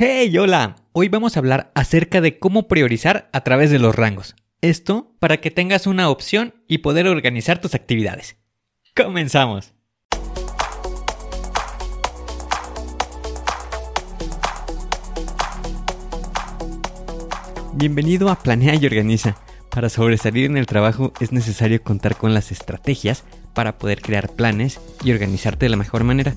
Hey, hola. Hoy vamos a hablar acerca de cómo priorizar a través de los rangos. Esto para que tengas una opción y poder organizar tus actividades. Comenzamos. Bienvenido a Planea y Organiza. Para sobresalir en el trabajo es necesario contar con las estrategias para poder crear planes y organizarte de la mejor manera.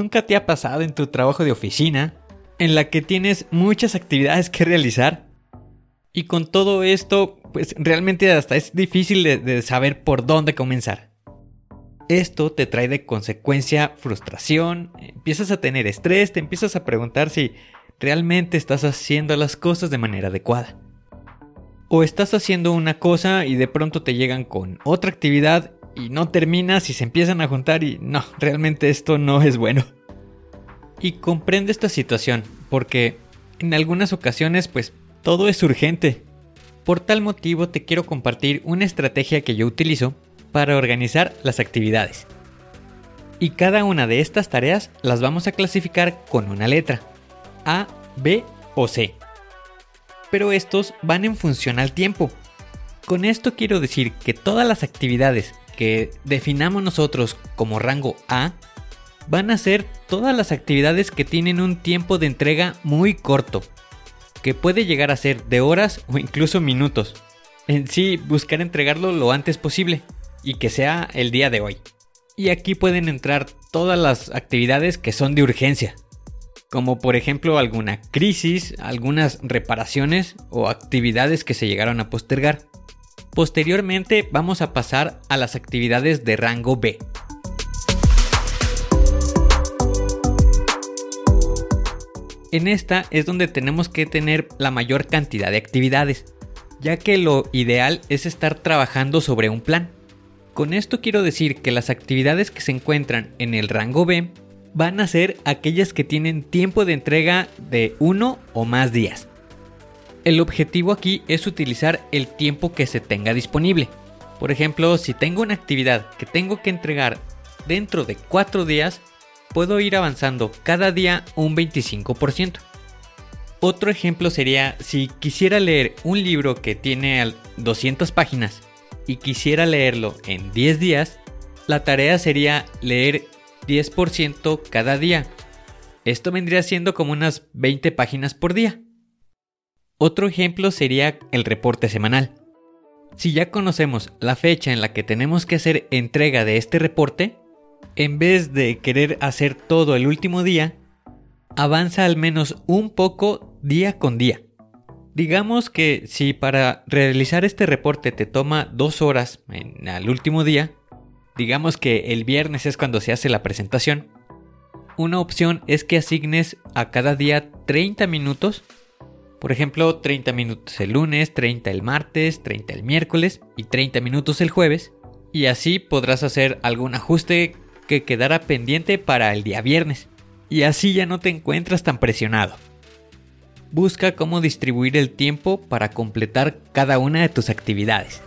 ¿Nunca te ha pasado en tu trabajo de oficina en la que tienes muchas actividades que realizar? Y con todo esto, pues realmente hasta es difícil de, saber por dónde comenzar. Esto te trae de consecuencia frustración, empiezas a tener estrés, te empiezas a preguntar si realmente estás haciendo las cosas de manera adecuada. O estás haciendo una cosa y de pronto te llegan con otra actividad y no terminas y se empiezan a juntar y no, realmente esto no es bueno. Y comprendo esta situación, porque en algunas ocasiones pues todo es urgente. Por tal motivo te quiero compartir una estrategia que yo utilizo para organizar las actividades. Y cada una de estas tareas las vamos a clasificar con una letra, A, B o C. Pero estos van en función al tiempo. Con esto quiero decir que todas las actividades que definamos nosotros como rango A van a ser todas las actividades que tienen un tiempo de entrega muy corto, que puede llegar a ser de horas o incluso minutos. En sí, buscar entregarlo lo antes posible y que sea el día de hoy. Y aquí pueden entrar todas las actividades que son de urgencia, como por ejemplo alguna crisis, algunas reparaciones o actividades que se llegaron a postergar. Posteriormente vamos a pasar a las actividades de rango B. En esta es donde tenemos que tener la mayor cantidad de actividades, ya que lo ideal es estar trabajando sobre un plan. Con esto quiero decir que las actividades que se encuentran en el rango B van a ser aquellas que tienen tiempo de entrega de uno o más días. El objetivo aquí es utilizar el tiempo que se tenga disponible. Por ejemplo, si tengo una actividad que tengo que entregar dentro de 4 días, puedo ir avanzando cada día un 25%. Otro ejemplo sería si quisiera leer un libro que tiene 200 páginas y quisiera leerlo en 10 días, la tarea sería leer 10% cada día. Esto vendría siendo como unas 20 páginas por día. Otro ejemplo sería el reporte semanal. Si ya conocemos la fecha en la que tenemos que hacer entrega de este reporte, en vez de querer hacer todo el último día, avanza al menos un poco día con día. Digamos que si para realizar este reporte te toma dos horas en el último día, digamos que el viernes es cuando se hace la presentación, una opción es que asignes a cada día 30 minutos por ejemplo, 30 minutos el lunes, 30 el martes, 30 el miércoles y 30 minutos el jueves. Y así podrás hacer algún ajuste que quedará pendiente para el día viernes. Y así ya no te encuentras tan presionado. Busca cómo distribuir el tiempo para completar cada una de tus actividades.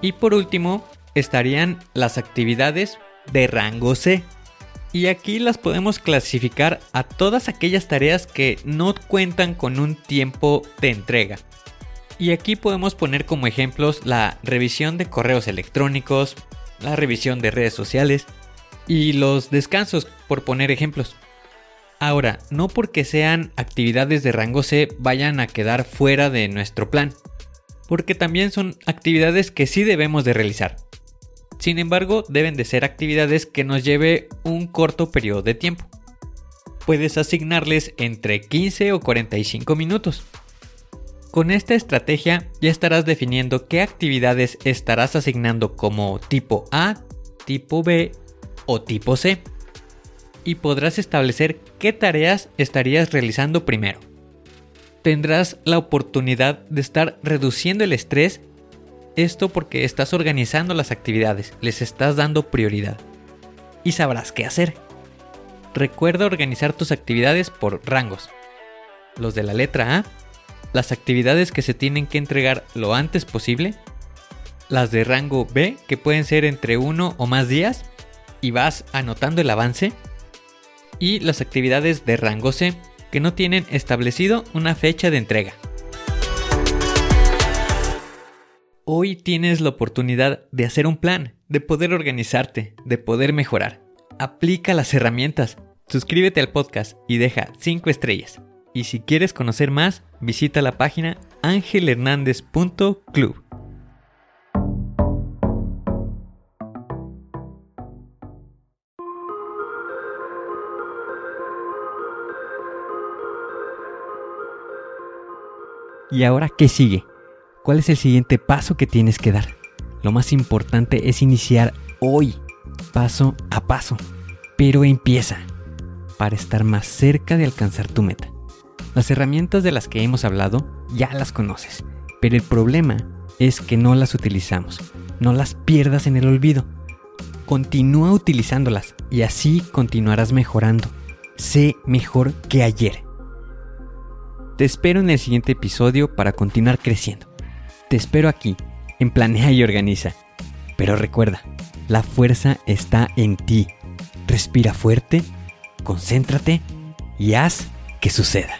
Y por último, estarían las actividades de rango C. Y aquí las podemos clasificar a todas aquellas tareas que no cuentan con un tiempo de entrega. Y aquí podemos poner como ejemplos la revisión de correos electrónicos, la revisión de redes sociales y los descansos, por poner ejemplos. Ahora, no porque sean actividades de rango C vayan a quedar fuera de nuestro plan, porque también son actividades que sí debemos de realizar. Sin embargo, deben de ser actividades que nos lleve un corto periodo de tiempo. Puedes asignarles entre 15 o 45 minutos. Con esta estrategia ya estarás definiendo qué actividades estarás asignando como tipo A, tipo B o tipo C. Y podrás establecer qué tareas estarías realizando primero. Tendrás la oportunidad de estar reduciendo el estrés, esto porque estás organizando las actividades, les estás dando prioridad. Y sabrás qué hacer. Recuerda organizar tus actividades por rangos. Los de la letra A las actividades que se tienen que entregar lo antes posible, las de rango B que pueden ser entre uno o más días y vas anotando el avance, y las actividades de rango C que no tienen establecido una fecha de entrega. Hoy tienes la oportunidad de hacer un plan, de poder organizarte, de poder mejorar. Aplica las herramientas, suscríbete al podcast y deja 5 estrellas. Y si quieres conocer más, visita la página angelhernandez.club. ¿Y ahora qué sigue? ¿Cuál es el siguiente paso que tienes que dar? Lo más importante es iniciar hoy, paso a paso. Pero empieza para estar más cerca de alcanzar tu meta. Las herramientas de las que hemos hablado ya las conoces, pero el problema es que no las utilizamos. No las pierdas en el olvido. Continúa utilizándolas y así continuarás mejorando. Sé mejor que ayer. Te espero en el siguiente episodio para continuar creciendo. Te espero aquí, en Planea y Organiza. Pero recuerda, la fuerza está en ti. Respira fuerte, concéntrate y haz que suceda.